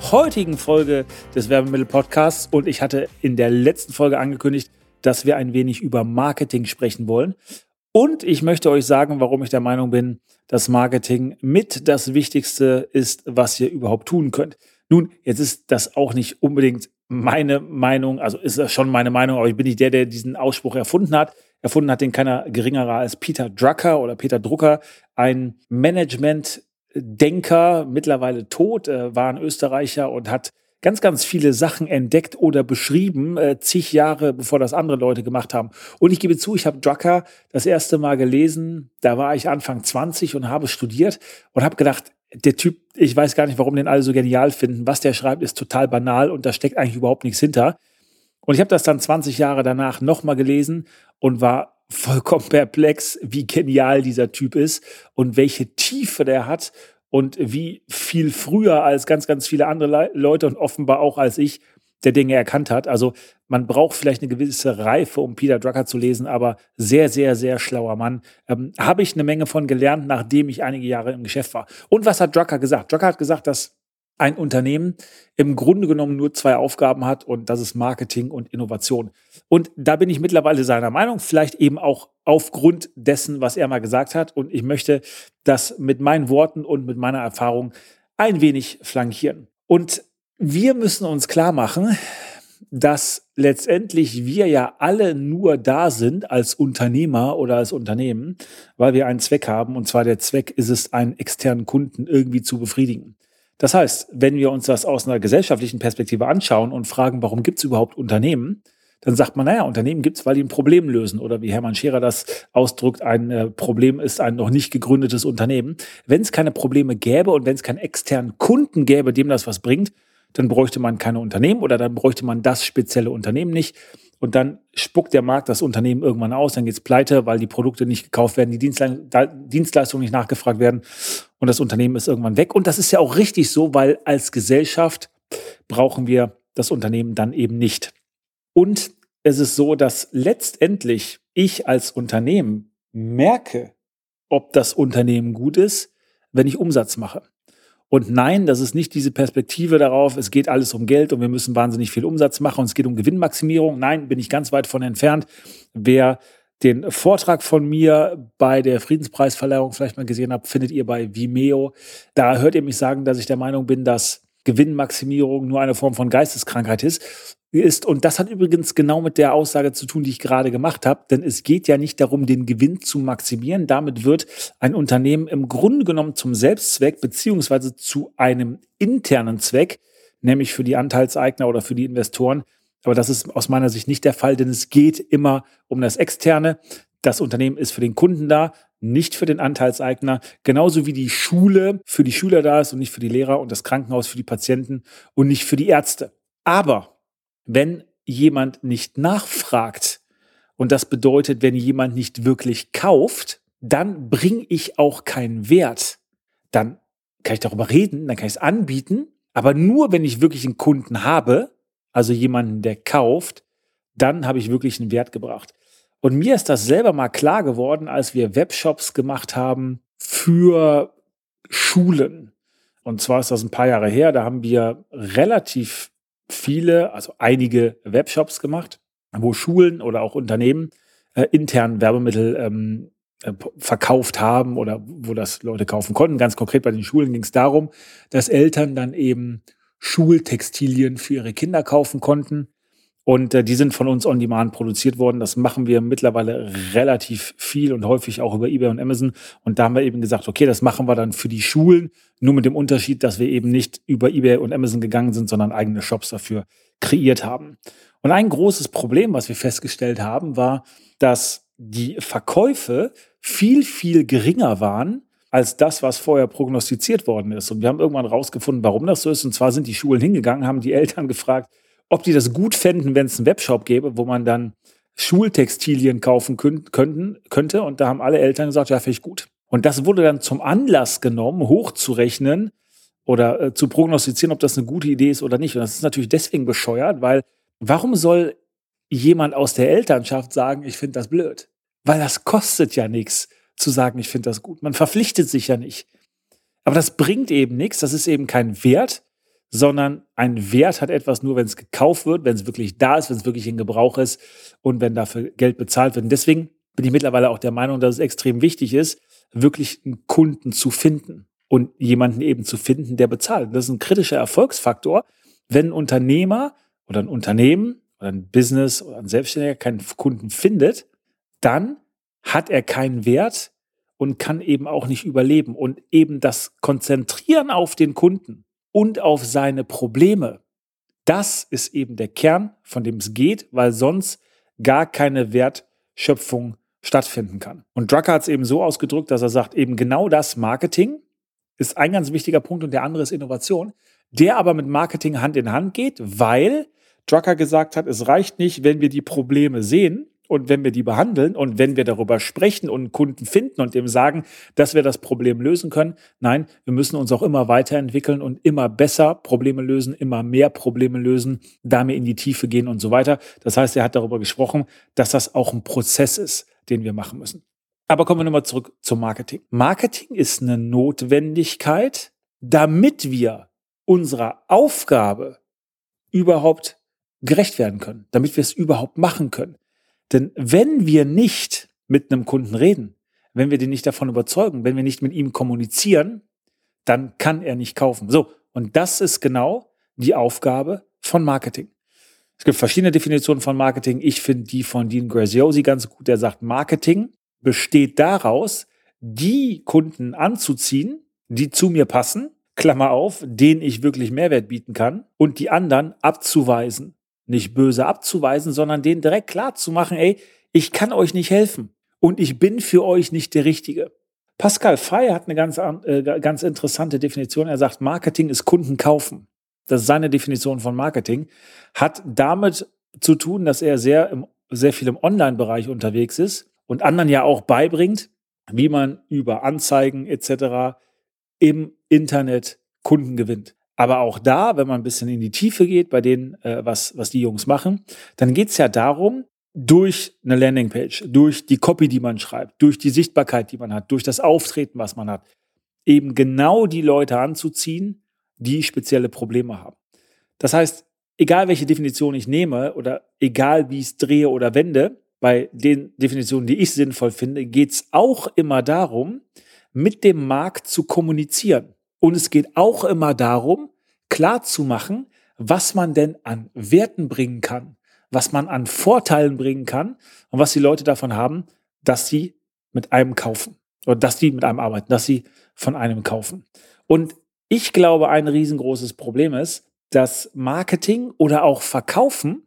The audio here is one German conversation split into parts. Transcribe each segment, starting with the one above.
heutigen Folge des Werbemittel-Podcasts und ich hatte in der letzten Folge angekündigt, dass wir ein wenig über Marketing sprechen wollen. Und ich möchte euch sagen, warum ich der Meinung bin, dass Marketing mit das Wichtigste ist, was ihr überhaupt tun könnt. Nun, jetzt ist das auch nicht unbedingt meine Meinung, also ist das schon meine Meinung, aber ich bin nicht der, der diesen Ausspruch erfunden hat. Erfunden hat den keiner geringerer als Peter Drucker oder Peter Drucker, ein Management Denker, mittlerweile tot, äh, war ein Österreicher und hat ganz, ganz viele Sachen entdeckt oder beschrieben, äh, zig Jahre bevor das andere Leute gemacht haben. Und ich gebe zu, ich habe Drucker das erste Mal gelesen, da war ich Anfang 20 und habe studiert und habe gedacht, der Typ, ich weiß gar nicht, warum den alle so genial finden. Was der schreibt, ist total banal und da steckt eigentlich überhaupt nichts hinter. Und ich habe das dann 20 Jahre danach nochmal gelesen und war vollkommen perplex, wie genial dieser Typ ist und welche Tiefe der hat und wie viel früher als ganz, ganz viele andere Leute und offenbar auch als ich der Dinge erkannt hat. Also man braucht vielleicht eine gewisse Reife, um Peter Drucker zu lesen, aber sehr, sehr, sehr schlauer Mann. Ähm, Habe ich eine Menge von gelernt, nachdem ich einige Jahre im Geschäft war. Und was hat Drucker gesagt? Drucker hat gesagt, dass ein Unternehmen im Grunde genommen nur zwei Aufgaben hat und das ist Marketing und Innovation. Und da bin ich mittlerweile seiner Meinung, vielleicht eben auch aufgrund dessen, was er mal gesagt hat. Und ich möchte das mit meinen Worten und mit meiner Erfahrung ein wenig flankieren. Und wir müssen uns klar machen, dass letztendlich wir ja alle nur da sind als Unternehmer oder als Unternehmen, weil wir einen Zweck haben. Und zwar der Zweck ist es, einen externen Kunden irgendwie zu befriedigen. Das heißt, wenn wir uns das aus einer gesellschaftlichen Perspektive anschauen und fragen, warum gibt es überhaupt Unternehmen, dann sagt man, naja, Unternehmen gibt es, weil die ein Problem lösen. Oder wie Hermann Scherer das ausdrückt, ein äh, Problem ist ein noch nicht gegründetes Unternehmen. Wenn es keine Probleme gäbe und wenn es keinen externen Kunden gäbe, dem das was bringt, dann bräuchte man keine Unternehmen oder dann bräuchte man das spezielle Unternehmen nicht. Und dann spuckt der Markt das Unternehmen irgendwann aus, dann geht's pleite, weil die Produkte nicht gekauft werden, die Dienstleistungen nicht nachgefragt werden und das Unternehmen ist irgendwann weg. Und das ist ja auch richtig so, weil als Gesellschaft brauchen wir das Unternehmen dann eben nicht. Und es ist so, dass letztendlich ich als Unternehmen merke, ob das Unternehmen gut ist, wenn ich Umsatz mache. Und nein, das ist nicht diese Perspektive darauf, es geht alles um Geld und wir müssen wahnsinnig viel Umsatz machen und es geht um Gewinnmaximierung. Nein, bin ich ganz weit von entfernt. Wer den Vortrag von mir bei der Friedenspreisverleihung vielleicht mal gesehen habt, findet ihr bei Vimeo. Da hört ihr mich sagen, dass ich der Meinung bin, dass Gewinnmaximierung nur eine Form von Geisteskrankheit ist ist. Und das hat übrigens genau mit der Aussage zu tun, die ich gerade gemacht habe. Denn es geht ja nicht darum, den Gewinn zu maximieren. Damit wird ein Unternehmen im Grunde genommen zum Selbstzweck beziehungsweise zu einem internen Zweck, nämlich für die Anteilseigner oder für die Investoren. Aber das ist aus meiner Sicht nicht der Fall, denn es geht immer um das Externe. Das Unternehmen ist für den Kunden da, nicht für den Anteilseigner, genauso wie die Schule für die Schüler da ist und nicht für die Lehrer und das Krankenhaus für die Patienten und nicht für die Ärzte. Aber wenn jemand nicht nachfragt, und das bedeutet, wenn jemand nicht wirklich kauft, dann bringe ich auch keinen Wert. Dann kann ich darüber reden, dann kann ich es anbieten, aber nur wenn ich wirklich einen Kunden habe, also jemanden, der kauft, dann habe ich wirklich einen Wert gebracht. Und mir ist das selber mal klar geworden, als wir Webshops gemacht haben für Schulen. Und zwar ist das ein paar Jahre her, da haben wir relativ viele, also einige Webshops gemacht, wo Schulen oder auch Unternehmen äh, intern Werbemittel ähm, äh, verkauft haben oder wo das Leute kaufen konnten. Ganz konkret bei den Schulen ging es darum, dass Eltern dann eben Schultextilien für ihre Kinder kaufen konnten und äh, die sind von uns on demand produziert worden. Das machen wir mittlerweile relativ viel und häufig auch über eBay und Amazon. Und da haben wir eben gesagt, okay, das machen wir dann für die Schulen. Nur mit dem Unterschied, dass wir eben nicht über eBay und Amazon gegangen sind, sondern eigene Shops dafür kreiert haben. Und ein großes Problem, was wir festgestellt haben, war, dass die Verkäufe viel, viel geringer waren als das, was vorher prognostiziert worden ist. Und wir haben irgendwann rausgefunden, warum das so ist. Und zwar sind die Schulen hingegangen, haben die Eltern gefragt, ob die das gut fänden, wenn es einen Webshop gäbe, wo man dann Schultextilien kaufen könnten, könnte. Und da haben alle Eltern gesagt, ja, finde ich gut. Und das wurde dann zum Anlass genommen, hochzurechnen oder äh, zu prognostizieren, ob das eine gute Idee ist oder nicht. Und das ist natürlich deswegen bescheuert, weil warum soll jemand aus der Elternschaft sagen, ich finde das blöd? Weil das kostet ja nichts zu sagen, ich finde das gut. Man verpflichtet sich ja nicht. Aber das bringt eben nichts, das ist eben kein Wert, sondern ein Wert hat etwas nur, wenn es gekauft wird, wenn es wirklich da ist, wenn es wirklich in Gebrauch ist und wenn dafür Geld bezahlt wird. Und deswegen bin ich mittlerweile auch der Meinung, dass es extrem wichtig ist, wirklich einen Kunden zu finden und jemanden eben zu finden, der bezahlt. Das ist ein kritischer Erfolgsfaktor, wenn ein Unternehmer oder ein Unternehmen oder ein Business oder ein Selbstständiger keinen Kunden findet, dann hat er keinen Wert und kann eben auch nicht überleben. Und eben das Konzentrieren auf den Kunden und auf seine Probleme, das ist eben der Kern, von dem es geht, weil sonst gar keine Wertschöpfung stattfinden kann. Und Drucker hat es eben so ausgedrückt, dass er sagt, eben genau das Marketing ist ein ganz wichtiger Punkt und der andere ist Innovation, der aber mit Marketing Hand in Hand geht, weil Drucker gesagt hat, es reicht nicht, wenn wir die Probleme sehen, und wenn wir die behandeln und wenn wir darüber sprechen und einen Kunden finden und dem sagen, dass wir das Problem lösen können, nein, wir müssen uns auch immer weiterentwickeln und immer besser Probleme lösen, immer mehr Probleme lösen, damit in die Tiefe gehen und so weiter. Das heißt, er hat darüber gesprochen, dass das auch ein Prozess ist, den wir machen müssen. Aber kommen wir nochmal zurück zum Marketing. Marketing ist eine Notwendigkeit, damit wir unserer Aufgabe überhaupt gerecht werden können, damit wir es überhaupt machen können. Denn wenn wir nicht mit einem Kunden reden, wenn wir den nicht davon überzeugen, wenn wir nicht mit ihm kommunizieren, dann kann er nicht kaufen. So, und das ist genau die Aufgabe von Marketing. Es gibt verschiedene Definitionen von Marketing. Ich finde die von Dean Graziosi ganz gut. Der sagt, Marketing besteht daraus, die Kunden anzuziehen, die zu mir passen, Klammer auf, denen ich wirklich Mehrwert bieten kann, und die anderen abzuweisen nicht böse abzuweisen, sondern denen direkt klar zu machen, ey, ich kann euch nicht helfen und ich bin für euch nicht der Richtige. Pascal Frey hat eine ganz, äh, ganz interessante Definition. Er sagt, Marketing ist Kunden kaufen. Das ist seine Definition von Marketing. Hat damit zu tun, dass er sehr, im, sehr viel im Online-Bereich unterwegs ist und anderen ja auch beibringt, wie man über Anzeigen etc. im Internet Kunden gewinnt. Aber auch da, wenn man ein bisschen in die Tiefe geht bei denen, äh, was, was die Jungs machen, dann geht es ja darum, durch eine Landingpage, durch die Copy, die man schreibt, durch die Sichtbarkeit, die man hat, durch das Auftreten, was man hat, eben genau die Leute anzuziehen, die spezielle Probleme haben. Das heißt, egal welche Definition ich nehme oder egal wie ich es drehe oder wende, bei den Definitionen, die ich sinnvoll finde, geht es auch immer darum, mit dem Markt zu kommunizieren. Und es geht auch immer darum, klar zu machen, was man denn an Werten bringen kann, was man an Vorteilen bringen kann und was die Leute davon haben, dass sie mit einem kaufen oder dass sie mit einem arbeiten, dass sie von einem kaufen. Und ich glaube, ein riesengroßes Problem ist, dass Marketing oder auch Verkaufen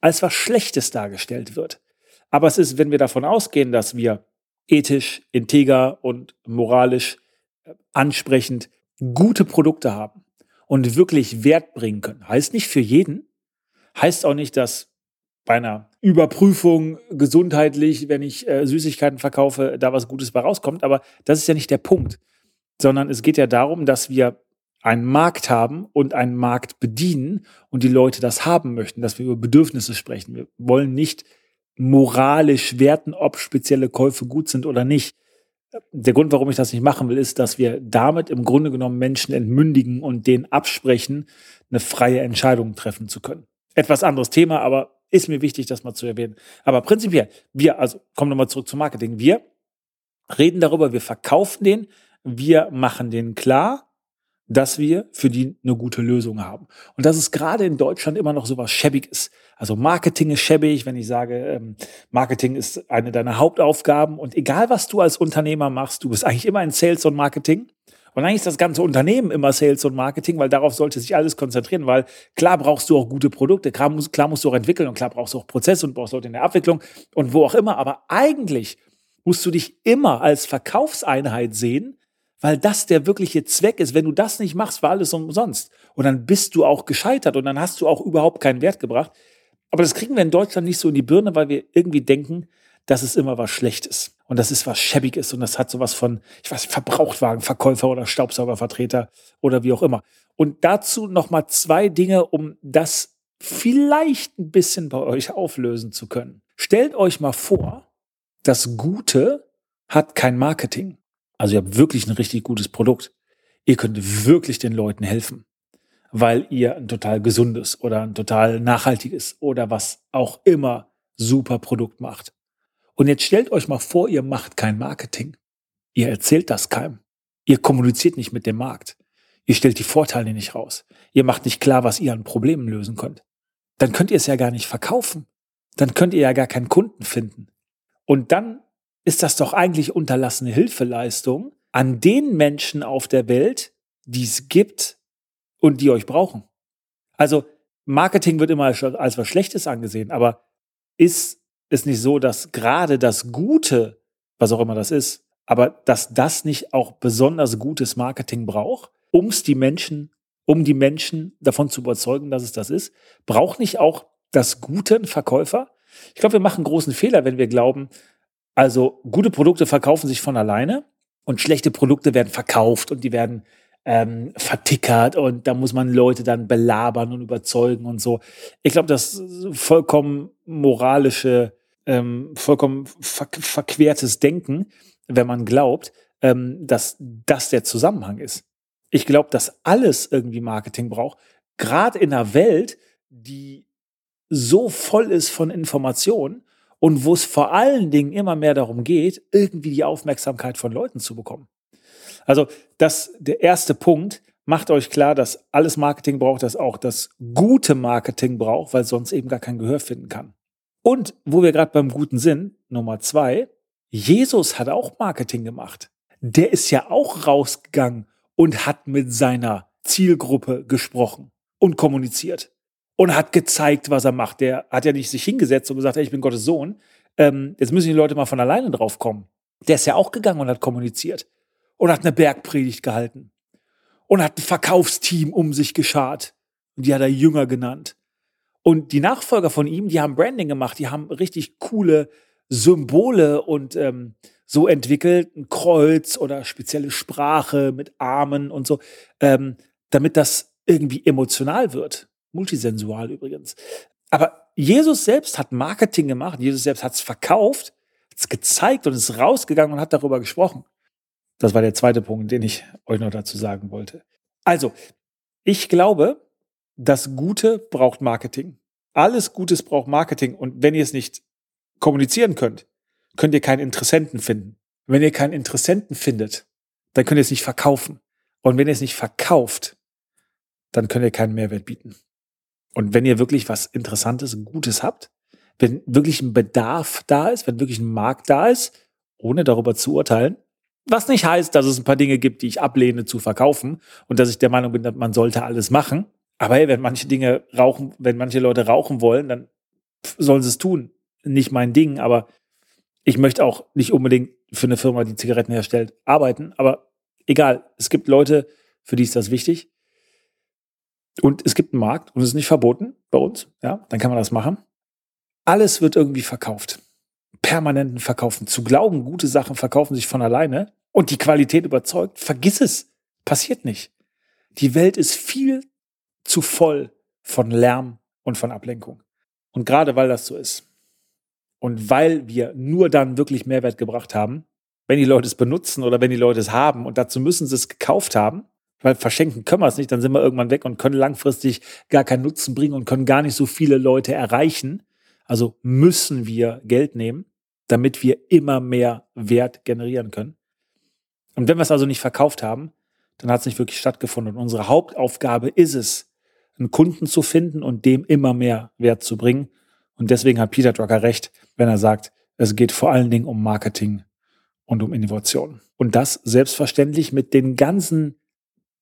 als was Schlechtes dargestellt wird. Aber es ist, wenn wir davon ausgehen, dass wir ethisch, integer und moralisch ansprechend gute Produkte haben und wirklich Wert bringen können. Heißt nicht für jeden, heißt auch nicht, dass bei einer Überprüfung gesundheitlich, wenn ich äh, Süßigkeiten verkaufe, da was Gutes bei rauskommt. Aber das ist ja nicht der Punkt, sondern es geht ja darum, dass wir einen Markt haben und einen Markt bedienen und die Leute das haben möchten, dass wir über Bedürfnisse sprechen. Wir wollen nicht moralisch werten, ob spezielle Käufe gut sind oder nicht, der Grund, warum ich das nicht machen will, ist, dass wir damit im Grunde genommen Menschen entmündigen und denen absprechen, eine freie Entscheidung treffen zu können. Etwas anderes Thema, aber ist mir wichtig, das mal zu erwähnen. Aber prinzipiell, wir, also kommen nochmal zurück zum Marketing. Wir reden darüber, wir verkaufen den, wir machen den klar, dass wir für die eine gute Lösung haben. Und dass es gerade in Deutschland immer noch so was Schäbiges. Also Marketing ist schäbig, wenn ich sage, ähm, Marketing ist eine deiner Hauptaufgaben. Und egal, was du als Unternehmer machst, du bist eigentlich immer in Sales und Marketing. Und eigentlich ist das ganze Unternehmen immer Sales und Marketing, weil darauf sollte sich alles konzentrieren, weil klar brauchst du auch gute Produkte, klar musst, klar musst du auch entwickeln und klar brauchst du auch Prozesse und brauchst Leute in der Abwicklung und wo auch immer. Aber eigentlich musst du dich immer als Verkaufseinheit sehen, weil das der wirkliche Zweck ist. Wenn du das nicht machst, war alles umsonst. Und dann bist du auch gescheitert und dann hast du auch überhaupt keinen Wert gebracht. Aber das kriegen wir in Deutschland nicht so in die Birne, weil wir irgendwie denken, dass es immer was Schlechtes und das ist was Schäbiges und das hat sowas von, ich weiß, Verbrauchtwagenverkäufer oder Staubsaugervertreter oder wie auch immer. Und dazu nochmal zwei Dinge, um das vielleicht ein bisschen bei euch auflösen zu können. Stellt euch mal vor, das Gute hat kein Marketing. Also ihr habt wirklich ein richtig gutes Produkt. Ihr könnt wirklich den Leuten helfen, weil ihr ein total gesundes oder ein total nachhaltiges oder was auch immer super Produkt macht. Und jetzt stellt euch mal vor, ihr macht kein Marketing. Ihr erzählt das keinem. Ihr kommuniziert nicht mit dem Markt. Ihr stellt die Vorteile nicht raus. Ihr macht nicht klar, was ihr an Problemen lösen könnt. Dann könnt ihr es ja gar nicht verkaufen. Dann könnt ihr ja gar keinen Kunden finden. Und dann ist das doch eigentlich unterlassene Hilfeleistung an den Menschen auf der Welt, die es gibt und die euch brauchen. Also Marketing wird immer als, was Schlechtes angesehen, aber ist ist nicht so, dass gerade das Gute, was auch immer das ist, aber dass das nicht auch besonders gutes Marketing braucht, um die Menschen, um die Menschen davon zu überzeugen, dass es das ist, braucht nicht auch das Gute ein Verkäufer? Ich glaube, wir machen großen Fehler, wenn wir glauben, also gute Produkte verkaufen sich von alleine und schlechte Produkte werden verkauft und die werden ähm, vertickert und da muss man Leute dann belabern und überzeugen und so. Ich glaube, das ist vollkommen moralische ähm, vollkommen ver verquertes Denken, wenn man glaubt, ähm, dass das der Zusammenhang ist. Ich glaube, dass alles irgendwie Marketing braucht, gerade in einer Welt, die so voll ist von Informationen und wo es vor allen Dingen immer mehr darum geht, irgendwie die Aufmerksamkeit von Leuten zu bekommen. Also das der erste Punkt. Macht euch klar, dass alles Marketing braucht, dass auch das gute Marketing braucht, weil sonst eben gar kein Gehör finden kann. Und wo wir gerade beim Guten sind, Nummer zwei, Jesus hat auch Marketing gemacht. Der ist ja auch rausgegangen und hat mit seiner Zielgruppe gesprochen und kommuniziert und hat gezeigt, was er macht. Der hat ja nicht sich hingesetzt und gesagt, hey, ich bin Gottes Sohn. Ähm, jetzt müssen die Leute mal von alleine drauf kommen. Der ist ja auch gegangen und hat kommuniziert und hat eine Bergpredigt gehalten und hat ein Verkaufsteam um sich geschart. Und die hat er Jünger genannt. Und die Nachfolger von ihm, die haben Branding gemacht, die haben richtig coole Symbole und ähm, so entwickelt, ein Kreuz oder spezielle Sprache mit Armen und so, ähm, damit das irgendwie emotional wird. Multisensual übrigens. Aber Jesus selbst hat Marketing gemacht, Jesus selbst hat es verkauft, hat es gezeigt und ist rausgegangen und hat darüber gesprochen. Das war der zweite Punkt, den ich euch noch dazu sagen wollte. Also, ich glaube, das Gute braucht Marketing. Alles Gutes braucht Marketing. Und wenn ihr es nicht kommunizieren könnt, könnt ihr keinen Interessenten finden. Wenn ihr keinen Interessenten findet, dann könnt ihr es nicht verkaufen. Und wenn ihr es nicht verkauft, dann könnt ihr keinen Mehrwert bieten. Und wenn ihr wirklich was Interessantes, Gutes habt, wenn wirklich ein Bedarf da ist, wenn wirklich ein Markt da ist, ohne darüber zu urteilen, was nicht heißt, dass es ein paar Dinge gibt, die ich ablehne zu verkaufen und dass ich der Meinung bin, dass man sollte alles machen. Aber hey, wenn manche Dinge rauchen, wenn manche Leute rauchen wollen, dann sollen sie es tun. Nicht mein Ding, aber ich möchte auch nicht unbedingt für eine Firma, die Zigaretten herstellt, arbeiten. Aber egal, es gibt Leute, für die ist das wichtig. Und es gibt einen Markt und es ist nicht verboten bei uns. Ja, dann kann man das machen. Alles wird irgendwie verkauft. Permanenten Verkaufen. Zu glauben, gute Sachen verkaufen sich von alleine und die Qualität überzeugt, vergiss es. Passiert nicht. Die Welt ist viel zu voll von Lärm und von Ablenkung. Und gerade weil das so ist und weil wir nur dann wirklich Mehrwert gebracht haben, wenn die Leute es benutzen oder wenn die Leute es haben und dazu müssen sie es gekauft haben, weil verschenken können wir es nicht, dann sind wir irgendwann weg und können langfristig gar keinen Nutzen bringen und können gar nicht so viele Leute erreichen. Also müssen wir Geld nehmen, damit wir immer mehr Wert generieren können. Und wenn wir es also nicht verkauft haben, dann hat es nicht wirklich stattgefunden. Und unsere Hauptaufgabe ist es, einen Kunden zu finden und dem immer mehr Wert zu bringen. Und deswegen hat Peter Drucker recht, wenn er sagt, es geht vor allen Dingen um Marketing und um Innovation. Und das selbstverständlich mit den ganzen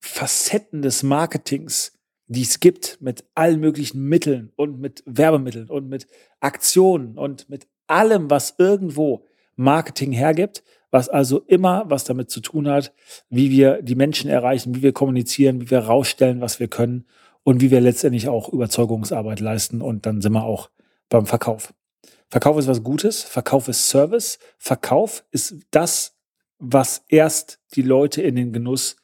Facetten des Marketings, die es gibt, mit allen möglichen Mitteln und mit Werbemitteln und mit Aktionen und mit allem, was irgendwo Marketing hergibt, was also immer was damit zu tun hat, wie wir die Menschen erreichen, wie wir kommunizieren, wie wir rausstellen, was wir können und wie wir letztendlich auch Überzeugungsarbeit leisten. Und dann sind wir auch beim Verkauf. Verkauf ist was Gutes, Verkauf ist Service, Verkauf ist das, was erst die Leute in den Genuss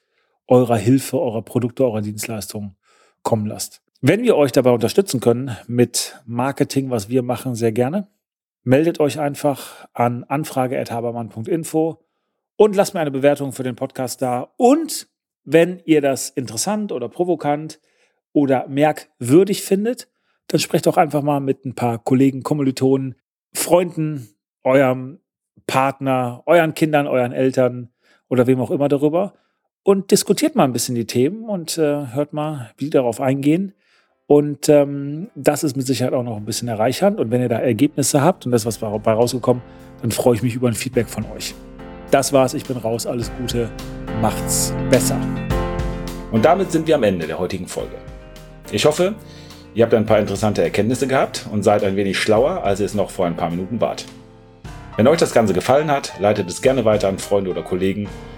eurer Hilfe, eurer Produkte, eurer Dienstleistungen kommen lasst. Wenn wir euch dabei unterstützen können mit Marketing, was wir machen, sehr gerne, meldet euch einfach an anfrage.habermann.info und lasst mir eine Bewertung für den Podcast da. Und wenn ihr das interessant oder provokant oder merkwürdig findet, dann sprecht doch einfach mal mit ein paar Kollegen, Kommilitonen, Freunden, eurem Partner, euren Kindern, euren Eltern oder wem auch immer darüber und diskutiert mal ein bisschen die Themen und äh, hört mal, wie die darauf eingehen. Und ähm, das ist mit Sicherheit auch noch ein bisschen erreichernd. Und wenn ihr da Ergebnisse habt und das was dabei rausgekommen, dann freue ich mich über ein Feedback von euch. Das war's, ich bin raus, alles Gute, macht's besser. Und damit sind wir am Ende der heutigen Folge. Ich hoffe, ihr habt ein paar interessante Erkenntnisse gehabt und seid ein wenig schlauer, als ihr es noch vor ein paar Minuten wart. Wenn euch das Ganze gefallen hat, leitet es gerne weiter an Freunde oder Kollegen,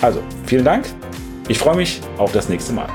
Also, vielen Dank. Ich freue mich auf das nächste Mal.